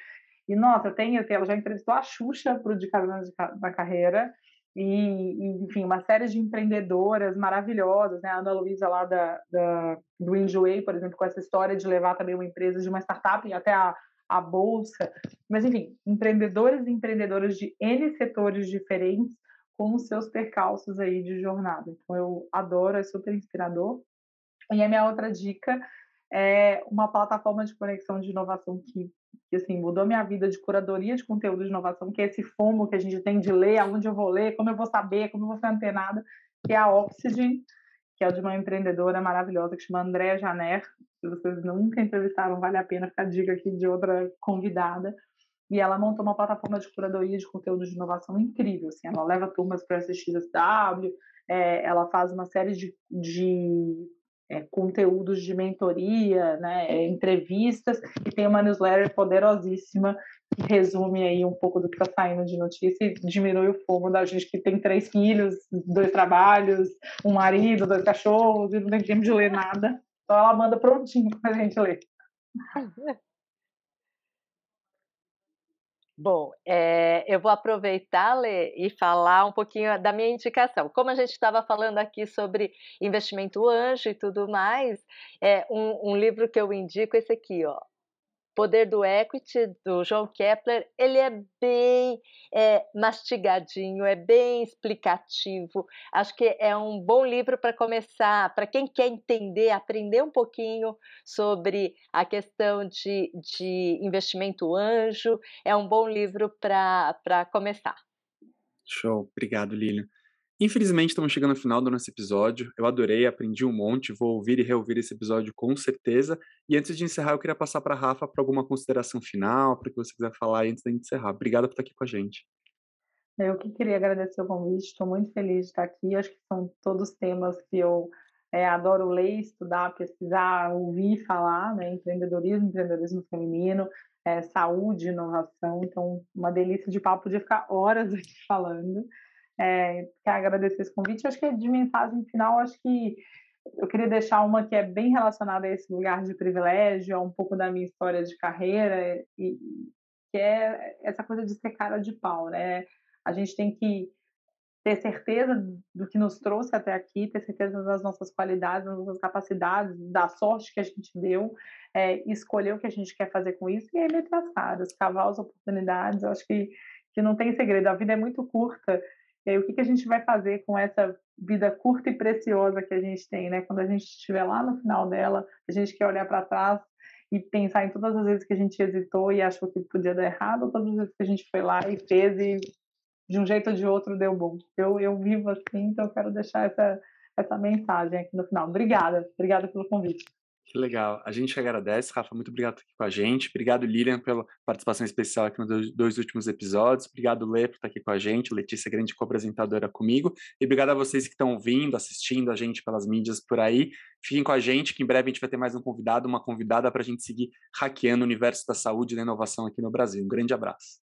E, nossa, tem, ela já entrevistou a Xuxa para o De Carona da Carreira, e, enfim, uma série de empreendedoras maravilhosas, né? A Ana Luísa lá da, da, do Enjoei, por exemplo, com essa história de levar também uma empresa de uma startup até a, a bolsa. Mas, enfim, empreendedores e empreendedoras de N setores diferentes com os seus percalços aí de jornada. Então, eu adoro, é super inspirador. E a minha outra dica é uma plataforma de conexão de inovação que que assim mudou minha vida de curadoria de conteúdo de inovação, que é esse fomo que a gente tem de ler, aonde eu vou ler, como eu vou saber, como eu vou ficar antenada, que é a Oxygen, que é de uma empreendedora maravilhosa que chama Andréa Janer. Se vocês nunca entrevistaram, vale a pena ficar dica aqui de outra convidada. E ela montou uma plataforma de curadoria de conteúdo de inovação incrível. Assim, ela leva turmas para assistir SW, é, ela faz uma série de, de é, conteúdos de mentoria, né, é, entrevistas, e tem uma newsletter poderosíssima que resume aí um pouco do que está saindo de notícia e diminui o fogo da gente que tem três filhos, dois trabalhos, um marido, dois cachorros, e não tem tempo de ler nada. Então ela manda prontinho para a gente ler. Bom, é, eu vou aproveitar, Lê, e falar um pouquinho da minha indicação. Como a gente estava falando aqui sobre investimento anjo e tudo mais, é um, um livro que eu indico esse aqui, ó, Poder do Equity, do João Kepler, ele é bem é, mastigadinho, é bem explicativo. Acho que é um bom livro para começar, para quem quer entender, aprender um pouquinho sobre a questão de, de investimento anjo. É um bom livro para começar. Show, obrigado, Lilian. Infelizmente, estamos chegando ao final do nosso episódio. Eu adorei, aprendi um monte, vou ouvir e reouvir esse episódio com certeza. E antes de encerrar, eu queria passar para a Rafa para alguma consideração final, para o que você quiser falar antes de encerrar. Obrigado por estar aqui com a gente. Eu que queria agradecer o convite, estou muito feliz de estar aqui. Acho que são todos temas que eu é, adoro ler, estudar, pesquisar, ouvir falar, né? Empreendedorismo, empreendedorismo feminino, é, saúde, inovação. Então, uma delícia de papo, podia ficar horas aqui falando. É, quero agradecer esse convite. Acho que de mensagem final, acho que eu queria deixar uma que é bem relacionada a esse lugar de privilégio, a um pouco da minha história de carreira, e, que é essa coisa de ser cara de pau, né? A gente tem que ter certeza do que nos trouxe até aqui, ter certeza das nossas qualidades, das nossas capacidades, da sorte que a gente deu, é, escolher o que a gente quer fazer com isso e aí meter as caras, cavar as oportunidades. Eu acho que, que não tem segredo, a vida é muito curta e aí, o que, que a gente vai fazer com essa vida curta e preciosa que a gente tem, né? Quando a gente estiver lá no final dela, a gente quer olhar para trás e pensar em todas as vezes que a gente hesitou e achou que podia dar errado, ou todas as vezes que a gente foi lá e fez e de um jeito ou de outro deu bom. Eu, eu vivo assim, então eu quero deixar essa, essa mensagem aqui no final. Obrigada, obrigada pelo convite. Que legal. A gente agradece, Rafa. Muito obrigado por estar aqui com a gente. Obrigado, Lilian, pela participação especial aqui nos dois últimos episódios. Obrigado, Lê, por estar aqui com a gente. Letícia, grande co-apresentadora comigo. E obrigado a vocês que estão ouvindo, assistindo a gente pelas mídias por aí. Fiquem com a gente, que em breve a gente vai ter mais um convidado, uma convidada para a gente seguir hackeando o universo da saúde e da inovação aqui no Brasil. Um grande abraço.